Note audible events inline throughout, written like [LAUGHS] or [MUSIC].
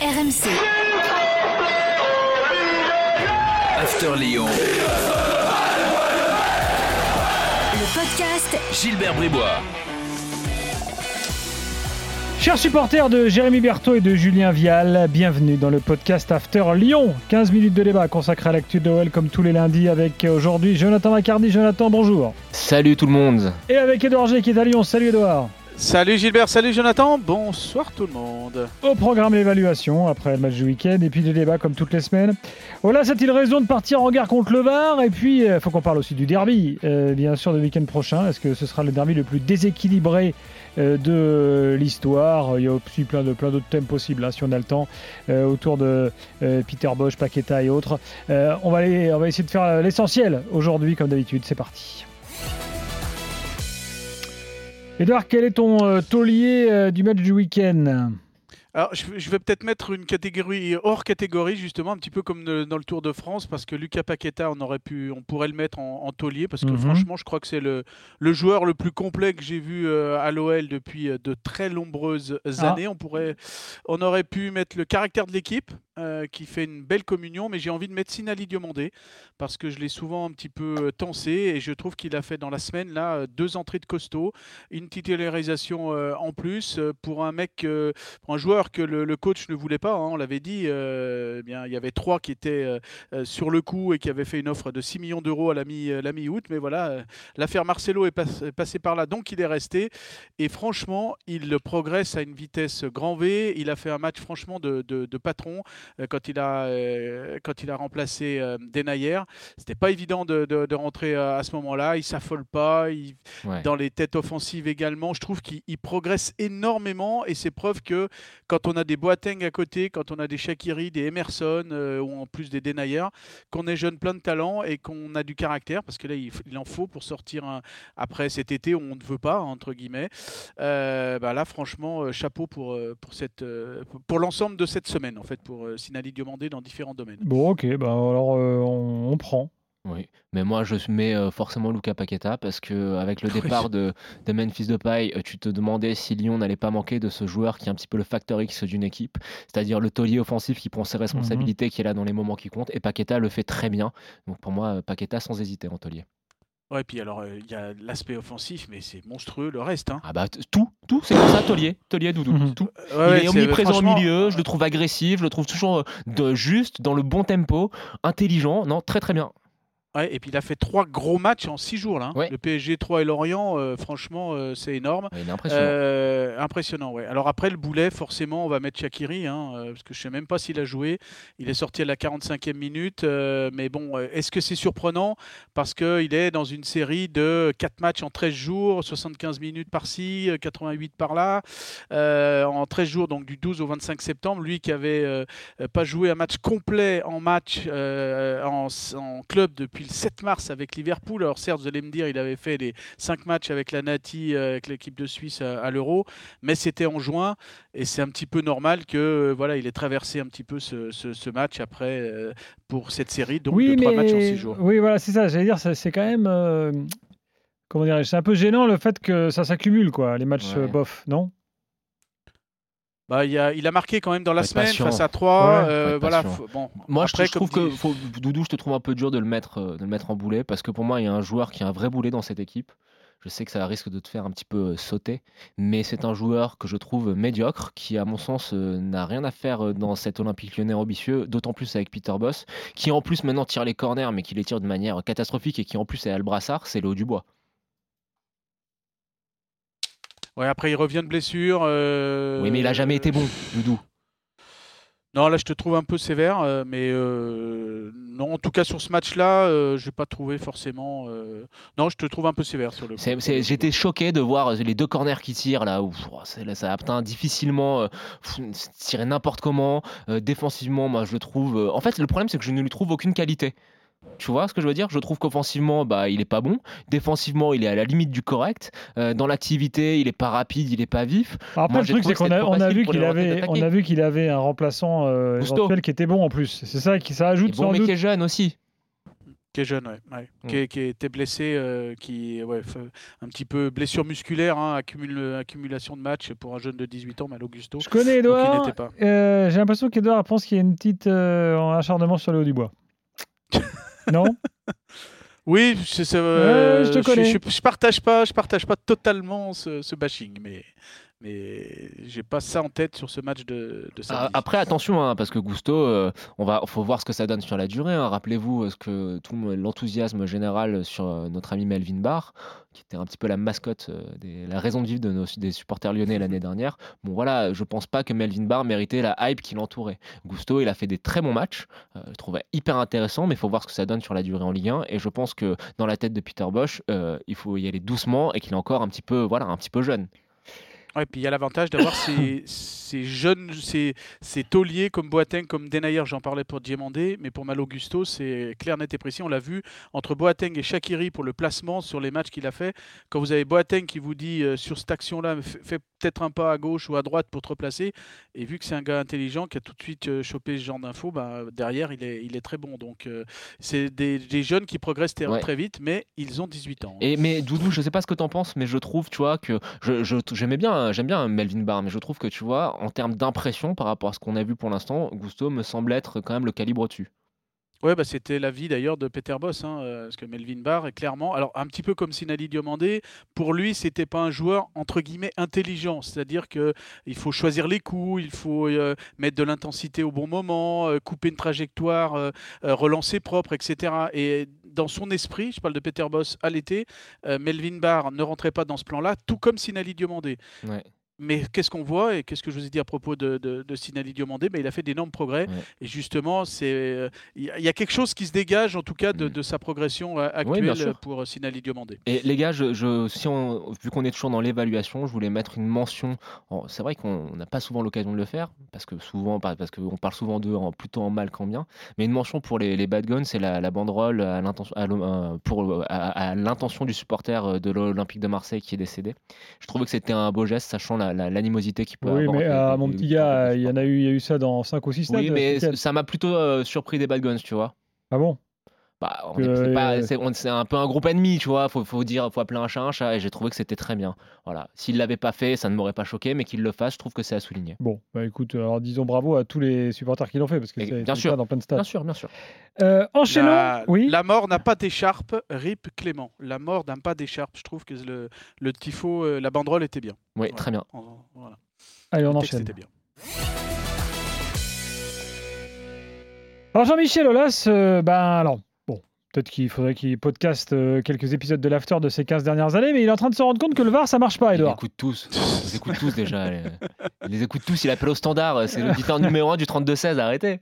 RMC. After Lyon. Le podcast Gilbert Bribois. Chers supporters de Jérémy Berthaud et de Julien Vial, bienvenue dans le podcast After Lyon. 15 minutes de débat consacré à l'actu de Noël comme tous les lundis avec aujourd'hui Jonathan Macardy. Jonathan, bonjour. Salut tout le monde. Et avec Edouard G qui est à Lyon. Salut Edouard. Salut Gilbert, salut Jonathan, bonsoir tout le monde. Au programme l'évaluation après le match du week-end et puis des débats comme toutes les semaines. Voilà, c'est-il raison de partir en guerre contre le Var? Et puis, il faut qu'on parle aussi du derby, euh, bien sûr, le week-end prochain. Est-ce que ce sera le derby le plus déséquilibré euh, de l'histoire? Il y a aussi plein de plein d'autres thèmes possibles, hein, si on a le temps, euh, autour de Peter Bosch, Paqueta et autres. on, va aller, on va essayer de faire l'essentiel aujourd'hui, comme d'habitude. C'est parti. Edouard, quel est ton euh, taulier euh, du match du week-end? Alors, je vais peut-être mettre une catégorie hors catégorie, justement, un petit peu comme dans le Tour de France, parce que Lucas Paqueta, on, aurait pu, on pourrait le mettre en, taulier, parce que mhm. franchement, je crois que c'est le, le, joueur le plus complet que j'ai vu euh, à l'OL depuis de très nombreuses ah. années. On, pourrait, on aurait pu mettre le caractère de l'équipe, euh, qui fait une belle communion, mais j'ai envie de mettre Sinali Diomandé parce que je l'ai souvent un petit peu euh, tensé et je trouve qu'il a fait dans la semaine là euh, deux entrées de costaud, une titularisation en plus pour un mec, pour un joueur que le, coach ne voulait pas. Hein, on l'avait dit, eh bien il y avait trois qui étaient sur le coup et qui avaient fait une offre de 6 millions d'euros à la mi-août, mais voilà, l'affaire Marcelo est, passée par là, donc il est resté et franchement il progresse à une vitesse grand V. Il a fait un match franchement de, de patron. Euh, quand il a, euh, quand il a remplacé euh, Denayer. C'était pas évident de, de, rentrer à ce moment-là. Il s'affole pas. Dans les têtes offensives également, je trouve qu'il progresse énormément et c'est preuve que quand on a des Boateng à côté, quand on a des Shakiri, des Emerson ou en plus des Denayer, qu'on est jeune plein de talent et qu'on a du caractère parce que là il, en faut pour sortir après cet été où on ne veut pas entre guillemets. bah là franchement chapeau pour pour cette pour l'ensemble de cette semaine en fait pour Sinali Diomandé dans différents domaines. Bon, ok, bah alors euh, on, prend. Oui, mais moi je mets euh, forcément Luca Paqueta parce que avec le [LAUGHS] départ de, de Memphis Depay, euh, tu te demandais si Lyon n'allait pas manquer de ce joueur qui est un petit peu le facteur X d'une équipe, c'est-à-dire le taulier offensif qui prend ses responsabilités, mhm. qui est là dans les moments qui comptent, et Paqueta le fait très bien. Donc pour moi, Paqueta sans hésiter en taulier. Ouais, puis alors, euh, il y a l'aspect offensif, mais c'est monstrueux le reste. Hein. Ah bah tout, tout, c'est comme ça, Tolier, Tolier Doudou, mhm. tout. il est omniprésent au milieu, je le trouve agressif, je le trouve toujours de, juste, dans le bon tempo, intelligent, non, très très bien. Ouais, et puis il a fait trois gros matchs en six jours là. Hein. Le PSG 3 et Lorient, euh, franchement, euh, c'est énorme. il est impressionnant. Euh, impressionnant, ouais. Alors après le boulet, forcément, on va mettre Shakiri, hein, parce que je sais même pas s'il a joué. Il est sorti à la 45e minute, mais bon, est-ce que c'est surprenant? Parce qu'il est dans une série de 4 matchs en 13 jours, 75 minutes par-ci, 88 par-là, en 13 jours, donc du 12 au 25 septembre. Lui qui avait pas joué un match complet en match en, en club depuis le 7 mars avec Liverpool. Alors certes, vous allez me dire, il avait fait les 5 matchs avec la Nati, euh, avec l'équipe de Suisse à, l'Euro, mais c'était en juin et c'est un petit peu normal que euh, voilà, il ait traversé un petit peu ce, match après euh, pour cette série, donc oui, de 3 matchs en 6 jours. Oui, voilà, c'est ça. J'allais dire, c'est quand même comment dirais c'est un peu gênant le fait que ça s'accumule, quoi, les matchs bof, non? Bah, il, a, il a marqué quand même dans la semaine face à 3. Euh, voilà, bon, moi, je, trouve que Doudou, je te trouve un peu dur de le, mettre, euh, de le mettre en boulet parce que pour moi, il y a un joueur qui a un vrai boulet dans cette équipe. Je sais que ça risque de te faire un petit peu euh, sauter, mais c'est un joueur que je trouve médiocre, qui à mon sens n'a rien à faire dans cet Olympique lyonnais ambitieux, d'autant plus avec Peter Boss, qui en plus maintenant tire les corners, mais qui les tire de manière catastrophique et qui en plus est Albrassard, c'est le haut du bois. Ouais, après, il revient de blessure. Euh, oui, mais il a jamais été bon, Doudou. Non, là, je te trouve un peu sévère, euh, mais euh, non, en tout cas sur ce match-là, je n'ai pas trouvé forcément. Non, je te trouve un peu sévère sur le. J'étais choqué de voir les deux corners qui tirent là, où là, ça atteint difficilement, tirer n'importe comment. défensivement, moi, je le trouve. En fait, le problème, c'est que je ne lui trouve aucune qualité. Tu vois ce que je veux dire? Je trouve qu'offensivement, bah, il est pas bon. Défensivement, il est à la limite du correct. Euh, dans l'activité, il est pas rapide, il est pas vif. Après, le truc, c'est qu'on a, on a, vu qu'il avait, on a vu qu'il avait un remplaçant euh, qui était bon en plus. C'est ça qui ça ajoute. Bon, mais qui est jeune aussi. Qui est jeune, ouais. ouais. Qui, est- qui était blessé, euh, qui ouais, un petit peu blessure musculaire, hein, accumule- accumulation de matchs pour un jeune de 18 ans, Mal Augusto. Je connais Edouard. Euh, J'ai l'impression qu'Edouard pense qu'il y a une petite euh, acharnement sur le haut du bois. [LAUGHS] non [LAUGHS] Oui, c'est, euh, je te connais. Je, je partage pas, je partage pas totalement ce, ce bashing, mais mais j'ai pas ça en tête sur ce match de, de Ah, samedi. Après, attention, hein, parce que Gusto, euh, on va, faut voir ce que ça donne sur la durée. hein. Rappelez-vous euh, ce que tout le- l'enthousiasme général sur euh, notre ami Melvin Barr, qui était un petit peu la mascotte, euh, des- la raison de vivre de nos, des supporters lyonnais l'année dernière. Bon, voilà, je pense pas que Melvin Barr méritait la hype qui l'entourait. Gusto, il a fait des très bons matchs. euh, je trouvais hyper intéressant, mais il faut voir ce que ça donne sur la durée en Ligue 1. Et je pense que dans la tête de Peter Bosch, euh, il faut y aller doucement et qu'il est encore un petit peu, voilà, un petit peu jeune. Ouais, puis il y a l'avantage d'avoir ces, [COUGHS] ces jeunes, ces, ces tauliers comme Boateng, comme Denayer, j'en parlais pour Diemandé, mais pour Malo Gusto, c'est clair, net et précis. On l'a vu entre Boateng et Shakiri pour le placement sur les matchs qu'il a fait. Quand vous avez Boateng qui vous dit euh, sur cette action-là, fais peut-être un pas à gauche ou à droite pour te replacer, et vu que c'est un gars intelligent qui a tout de suite euh, chopé ce genre d'infos, bah, derrière il est, il est très bon. Donc euh, c'est des, des jeunes qui progressent très, Ouais. très vite, mais ils ont 18 ans. Et mais Doudou, je sais pas ce que t'en penses, mais je trouve, tu vois, que je, je- j'aimais bien, j'aime bien Melvin Barr, mais je trouve que tu vois, en termes d'impression par rapport à ce qu'on a vu pour l'instant, Gusto me semble être quand même le calibre au-dessus. Ouais, bah, c'était l'avis d'ailleurs de Peter Boss, hein, euh, parce que Melvin Barr est clairement, alors un petit peu comme Sinali Diomandé, pour lui, c'était pas un joueur entre guillemets intelligent, c'est-à-dire que il faut choisir les coups, il faut euh, mettre de l'intensité au bon moment, euh, couper une trajectoire, euh, euh, relancer propre, etc. Et dans son esprit, je parle de Peter Boss à l'été, euh, Melvin Barr ne rentrait pas dans ce plan-là, tout comme Sinali Diomandé. Mais qu'est-ce qu'on voit et qu'est-ce que je vous ai dit à propos de, de, de Sinali Diomandé? Mais Il a fait d'énormes progrès. Ouais. Et justement, euh, il y, a- quelque chose qui se dégage, en tout cas, de, Mm. de sa progression euh, actuelle pour euh, Sinali Diomandé. Et les gars, je, je- si on, vu qu'on est toujours dans l'évaluation, je voulais mettre une mention. en- C'est vrai qu'on n'a pas souvent l'occasion de le faire, parce que souvent, par- parce qu'on parle souvent d'eux en, plutôt en mal qu'en bien. Mais une mention pour les, les bad guns, c'est la, la banderole à l'intention, du supporter de l'Olympique de Marseille qui est décédé. Je trouvais que c'était un beau geste, sachant la- la- l'animosité qu'il peut Oui, avoir. mais euh, les- mon petit gars, il y en a eu, il y a eu ça dans 5 ou 6 stades. Oui, mais ça m'a plutôt euh, surpris des bad guns, tu vois. Ah bon? Bah, on c'est pas- euh, un peu un groupe ennemi, tu vois. Faut, faut dire, faut appeler un chat un chat. Et j'ai trouvé que c'était très bien. Voilà. S'il l'avait pas fait, ça ne m'aurait pas choqué, mais qu'il le fasse, je trouve que c'est à souligner. Bon, bah écoute, alors disons bravo à tous les supporters qui l'ont fait, parce que c'est bien sûr. dans plein de stades. Bien sûr, bien sûr. Euh, enchaînons. La, oui. la mort n'a pas d'écharpe, rip Clément. La mort n'a pas d'écharpe. Je trouve que le, le tifo, euh, la banderole était bien. Oui, très bien. Voilà. Allez, on Le enchaîne. était bien. Alors Jean-Michel Aulas, euh, ben alors, peut-être qu'il faudrait qu'il podcast euh, quelques épisodes de l'after de ces 15 dernières années, mais il est en train de se rendre compte que le VAR, ça marche pas, Edouard. écoutent tous. Ils les écoutent tous déjà. les- Ils les écoutent tous. Il appelle au standard. C'est l'auditeur numéro 1 du 32-16. Arrêtez.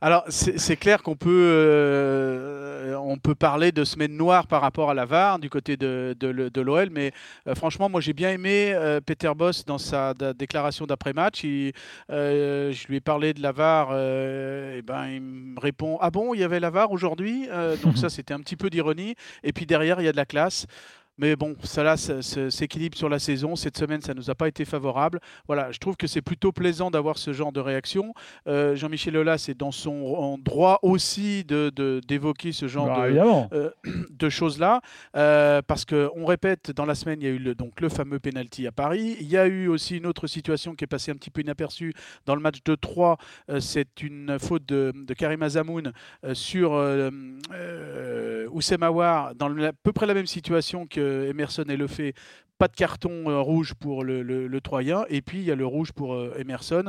Alors, c'est clair qu'on peut, euh, on peut parler de semaine noire par rapport à la VAR du côté de, de, l'OL, mais euh, franchement, moi j'ai bien aimé euh, Peter Boss dans sa da- déclaration d'après-match. Je lui ai parlé de la VAR, et ben, il me répond Ah bon, il y avait la VAR aujourd'hui Donc, ça, [LAUGHS] c'était un petit peu d'ironie. Et puis derrière, il y a de la classe. Mais bon, ça là s'équilibre sur la saison. Cette semaine, ça nous a pas été favorable. Voilà, je trouve que c'est plutôt plaisant d'avoir ce genre de réaction. Euh, Jean-Michel Aulas est dans son en droit aussi de- de- d'évoquer ce genre Bah, de, euh, [CLEARS THROAT] de choses-là, euh, parce que on répète, dans la semaine, il y a eu le, donc le fameux penalty à Paris. Il y a eu aussi une autre situation qui est passée un petit peu inaperçue dans le match de 3. euh, c'est une faute de, de Karim Azamoun sur Oussem Aouar, dans à peu près la même situation que Emerson et Lefebvre. Pas de carton euh, rouge pour le, le, le Troyen, et puis il y a le rouge pour euh, Emerson.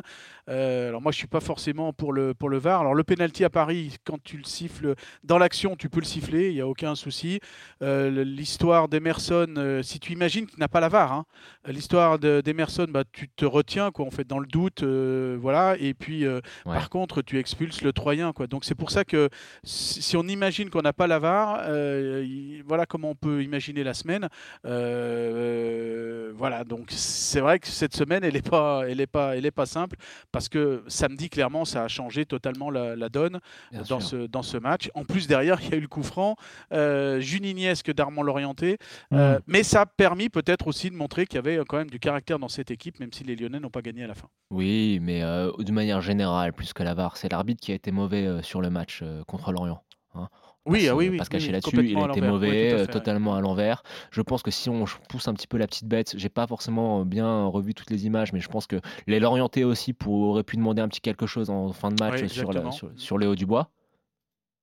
Euh, alors moi, je suis pas forcément pour le, pour le VAR. Alors le penalty à Paris, quand tu le siffles dans l'action, tu peux le siffler, il n'y a aucun souci. L'histoire d'Emerson, si tu imagines qu'il n'a pas la VAR, hein, l'histoire de- d'Emerson, bah, tu te retiens, quoi, en fait, dans le doute, voilà. Et puis, Ouais. par contre, tu expulses le Troyen, quoi. Donc c'est pour ça que si on imagine qu'on n'a pas la VAR, euh, il- voilà comment on peut imaginer la semaine. Euh, voilà, donc c'est vrai que cette semaine, elle n'est pas, elle est pas, elle est pas simple parce que samedi, clairement, ça a changé totalement la, la donne Bien dans sûr. ce, dans ce match. En plus, derrière, il y a eu le coup franc euh, juniniesque d'Armand Lorienté. Euh, Mm. mais ça a permis peut-être aussi de montrer qu'il y avait quand même du caractère dans cette équipe, même si les Lyonnais n'ont pas gagné à la fin. Oui, mais euh, de manière générale, plus que la VAR, c'est l'arbitre qui a été mauvais euh, sur le match euh, contre Lorient. hein. Oui, ah oui, oui. Parce caché là-dessus, il a été mauvais, totalement à l'envers. Je pense que si on pousse un petit peu la petite bête, j'ai pas forcément bien revu toutes les images, mais je pense que les l'orienter aussi pour, aurait pu demander un petit quelque chose en fin de match sur, sur, sur Léo Dubois.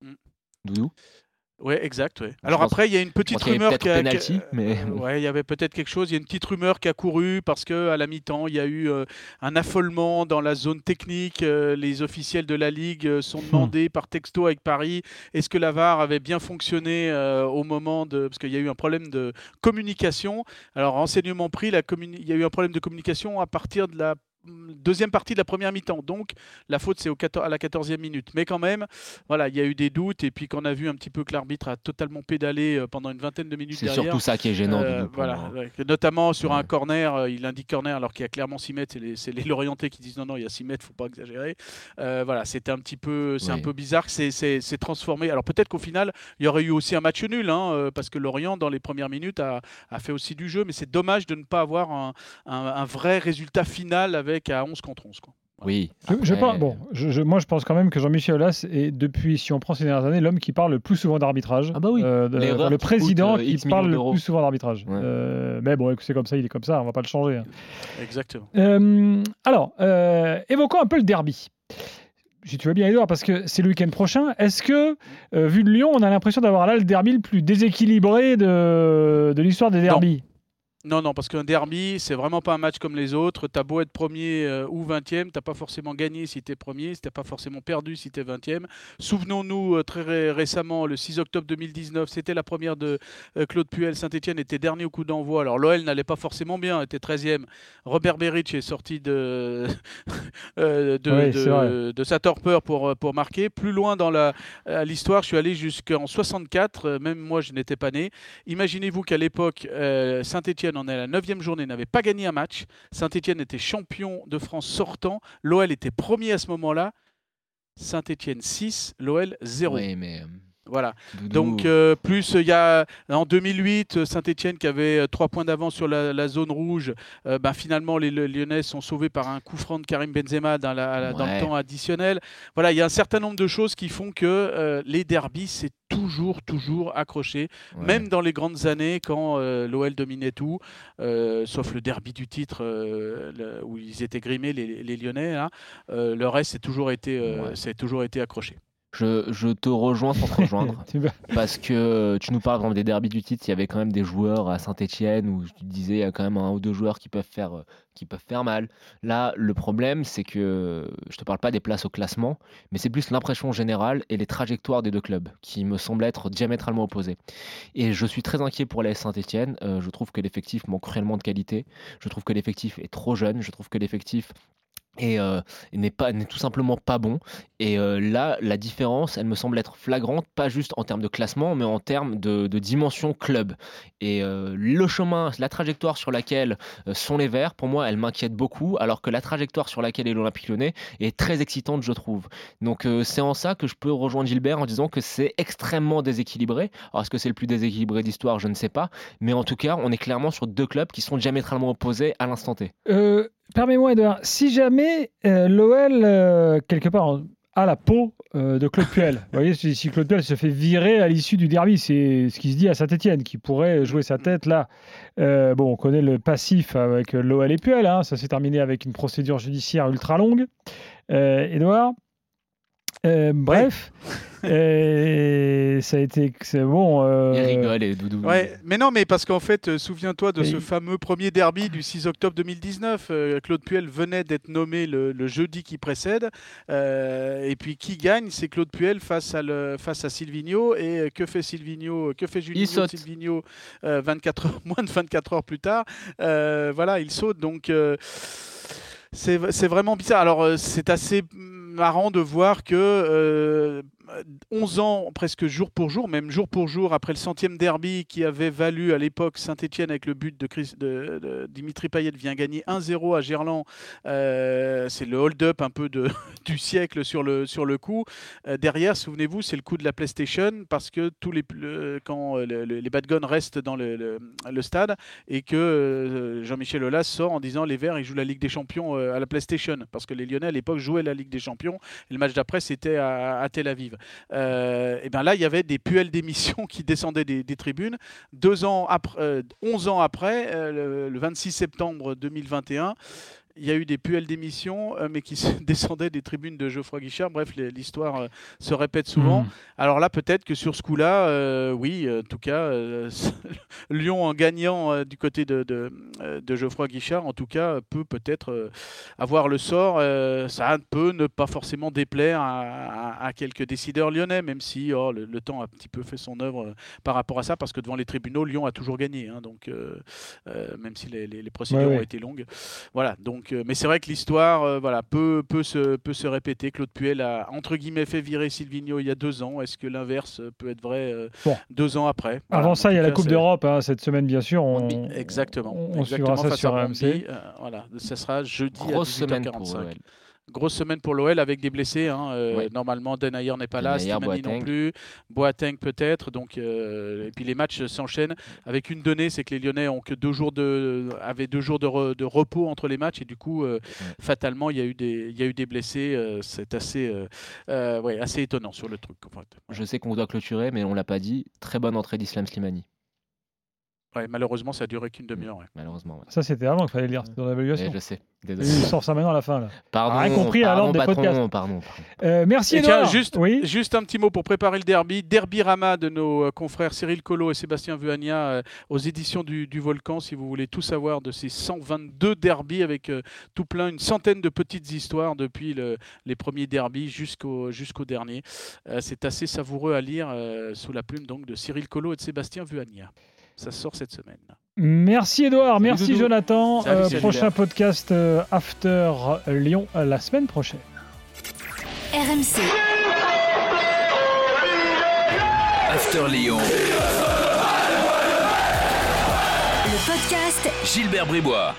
Mm. Doudou? Ouais, exact. Ouais. Alors après, il y a une petite rumeur qui a, mais euh, [LAUGHS] ouais, il y avait peut-être quelque chose. Il y a une petite rumeur qui a couru parce que à la mi-temps, il y a eu euh, un affolement dans la zone technique. Euh, les officiels de la ligue sont hmm. demandés par texto avec Paris est-ce que la VAR avait bien fonctionné au moment de parce qu'il y a eu un problème de communication. Alors renseignement pris, la il y a eu un problème de communication à partir de la deuxième partie de la première mi-temps. Donc la faute c'est à la 14e minute. Mais quand même, voilà, il y a eu des doutes et puis qu'on a vu un petit peu que l'arbitre a totalement pédalé euh, pendant une vingtaine de minutes. C'est surtout ça qui est gênant. Euh, voilà, notamment sur un corner, euh, il indique corner alors qu'il y a clairement 6 mètres. C'est les, Lorientais qui disent non non, il y a 6 mètres, faut pas exagérer. voilà, c'était un petit peu, c'est un peu bizarre. C'est transformé. Alors peut-être qu'au final, il y aurait eu aussi un match nul, hein, parce que Lorient dans les premières minutes a, fait aussi du jeu, mais c'est dommage de ne pas avoir un, un vrai résultat final avec à 11 contre 11. Quoi. Oui. Je, bon, je, moi, je pense quand même que Jean-Michel Aulas est, depuis, si on prend ces dernières années, l'homme qui parle le plus souvent d'arbitrage. Ah bah oui. Euh, le président euh, qui parle le plus souvent d'arbitrage. Euh, mais bon, c'est comme ça, il est comme ça, on va pas le changer. Hein. Exactement. alors, évoquons un peu le derby. Si tu veux bien, Edouard, parce que c'est le week-end prochain. Est-ce que, vu de Lyon, on a l'impression d'avoir là le derby le plus déséquilibré de, de l'histoire des derbys? Non, non, parce qu'un derby, c'est vraiment pas un match comme les autres. T'as beau être premier euh, ou 20e, t'as pas forcément gagné si t'es premier, t'as pas forcément perdu si t'es 20e. Souvenons-nous euh, très récemment, le 6 octobre 2019, c'était la première de euh, Claude Puel. Saint-Etienne était dernier au coup d'envoi. Alors l'OL n'allait pas forcément bien, était 13e. Robert Beric est sorti de, [LAUGHS] de, sa torpeur pour, pour marquer. Plus loin dans l'histoire, je suis allé jusqu'en 64, même moi je n'étais pas né. Imaginez-vous qu'à l'époque, Saint-Etienne on est à la 9 journée, n'avait pas gagné un match. Saint-Etienne était champion de France sortant. L'OL était premier à ce moment-là. Saint-Etienne 6, l'OL 0. Oui, mais... Euh, voilà. Donc, euh, plus il y a en 2008, Saint-Etienne qui avait 3 euh, points d'avance sur la, zone rouge. ben, finalement, les, Lyonnais sont sauvés par un coup franc de Karim Benzema dans, le temps additionnel. Voilà, il y a un certain nombre de choses qui font que les derbies, c'est toujours, toujours accroché, même dans les grandes années quand euh, l'OL dominait tout, euh, sauf le derby du titre euh, où ils étaient grimés, les, Lyonnais. Hein, le reste, c'est toujours été, c'est toujours été accroché. Je, te rejoins sans te [LAUGHS] rejoindre. parce que tu nous parles des derbies du titre, il y avait quand même des joueurs à Saint-Etienne où tu disais il y a quand même un ou deux joueurs qui peuvent faire, euh, qui peuvent faire mal. Là, le problème, c'est que je te parle pas des places au classement, mais c'est plus l'impression générale et les trajectoires des deux clubs qui me semblent être diamétralement opposées. Et je suis très inquiet pour la Saint-Etienne. Euh, je trouve que l'effectif manque cruellement de qualité. Je trouve que l'effectif est trop jeune. Je trouve que l'effectif et euh, n'est pas n'est tout simplement pas bon. Et euh, là la différence elle me semble être flagrante pas juste en termes de classement mais en termes de, dimension club. Et euh, le chemin la trajectoire sur laquelle sont les Verts pour moi elle m'inquiète beaucoup alors que la trajectoire sur laquelle est l'Olympique Lyonnais est très excitante je trouve. Donc c'est en ça que je peux rejoindre Gilbert en disant que c'est extrêmement déséquilibré. Alors est-ce que c'est le plus déséquilibré d'histoire? Je ne sais pas. Mais en tout cas on est clairement sur deux clubs qui sont diamétralement opposés à l'instant T Permets-moi, Edouard, si jamais euh, l'OL, euh, quelque part, a la peau euh, de Claude Puel, [LAUGHS] vous voyez, si, Claude Puel se fait virer à l'issue du derby, c'est ce qui se dit à Saint-Etienne, qui pourrait jouer sa tête là. bon, on connaît le passif avec l'OL et Puel, hein, ça s'est terminé avec une procédure judiciaire ultra longue. Edouard bref, [LAUGHS] et ça a été c'est bon. Euh... Il rigole et Doudou. Ouais, mais non, mais parce qu'en fait, euh, souviens-toi de ce fameux premier derby du 6 octobre 2019. Euh, Claude Puel venait d'être nommé le, jeudi qui précède. Euh, et puis qui gagne C'est Claude Puel face à, le, face à Silvino. Et que fait Silvino Que fait Julien Silvino 24 heures, [LAUGHS] moins de 24 heures plus tard Voilà, il saute. Donc c'est vraiment bizarre. Alors c'est assez marrant de voir que 11 euh, ans, presque jour pour jour, même jour pour jour, après le centième derby qui avait valu à l'époque Saint-Etienne avec le but de, Dimitri Payet vient gagner 1-0 à Gerland. Euh, c'est le hold-up un peu [LAUGHS] du siècle sur le, coup. derrière, souvenez-vous, c'est le coup de la PlayStation parce que tous les, quand les Bad restent dans le, le stade et que Jean-Michel Aulas sort en disant les Verts, ils jouent la Ligue des Champions à la PlayStation parce que les Lyonnais à l'époque jouaient la Ligue des Champions et le match d'après c'était à, Tel Aviv. Et bien là, il y avait des puels d'émission [LAUGHS] qui descendaient des, tribunes. Deux ans après, 11 ans après, le 26 septembre 2021, il y a eu des puels d'émission, euh, mais qui [LAUGHS] descendaient des tribunes de Geoffroy Guichard. Bref, l'histoire euh, se répète souvent. Hmm. Alors là, peut-être que sur ce coup-là, euh, oui, en tout cas, [LAUGHS] Lyon en gagnant du côté de, de, Geoffroy Guichard, en tout cas, peut peut-être avoir le sort. ça peut ne pas forcément déplaire à, quelques décideurs lyonnais, même si oh, le, temps a un petit peu fait son œuvre par rapport à ça, parce que devant les tribunaux, Lyon a toujours gagné. Hein, donc, même si les, les, procédures ont été longues. Voilà, donc euh, mais c'est vrai que l'histoire euh, voilà, peut, peut, se, peut se répéter. Claude Puel a, entre guillemets, fait virer Silvino il y a deux ans. Est-ce que l'inverse peut être vrai euh, deux ans après? Avant ça, il y a la Coupe d'Europe, hein, cette semaine, bien sûr. On, exactement. On, suivra ça sur RMC. voilà, ça sera jeudi Grosse à 18h45. Grosse semaine pour l'OL avec des blessés. Hein. Euh, normalement, Denayer n'est pas là, Slimani non plus, Boateng peut-être. Donc, euh, et puis les matchs s'enchaînent avec une donnée, c'est que les Lyonnais ont que deux jours de, avaient deux jours de, de repos entre les matchs et du coup, euh, fatalement, il y a eu des, il y a eu des blessés. c'est assez, ouais, assez étonnant sur le truc. Je sais qu'on doit clôturer, mais on l'a pas dit. Très bonne entrée d'Islam Slimani. Ouais, malheureusement, ça a duré qu'une demi-heure. Malheureusement. Ça, c'était avant qu'il fallait lire dans l'évaluation. je sais. Il sort ça maintenant à la fin. Là. Pardon. Rien compris à l'ordre des podcasts. Pardon, euh, merci Edouard. juste, oui juste un petit mot pour préparer le derby. Derby Rama de nos euh, confrères Cyril Collot et Sébastien Vuania euh, aux éditions du, Volcan. Si vous voulez tout savoir de ces 122 derbys avec tout plein, une centaine de petites histoires depuis le, les premiers derbys jusqu'au jusqu'au dernier. C'est assez savoureux à lire sous la plume donc de Cyril Collot et de Sébastien Vuania. Ça sort cette semaine. Merci Edouard, merci Jonathan. Euh, prochain podcast euh, After Lyon euh, la semaine prochaine. RMC. After Lyon. Le podcast Gilbert Bribois.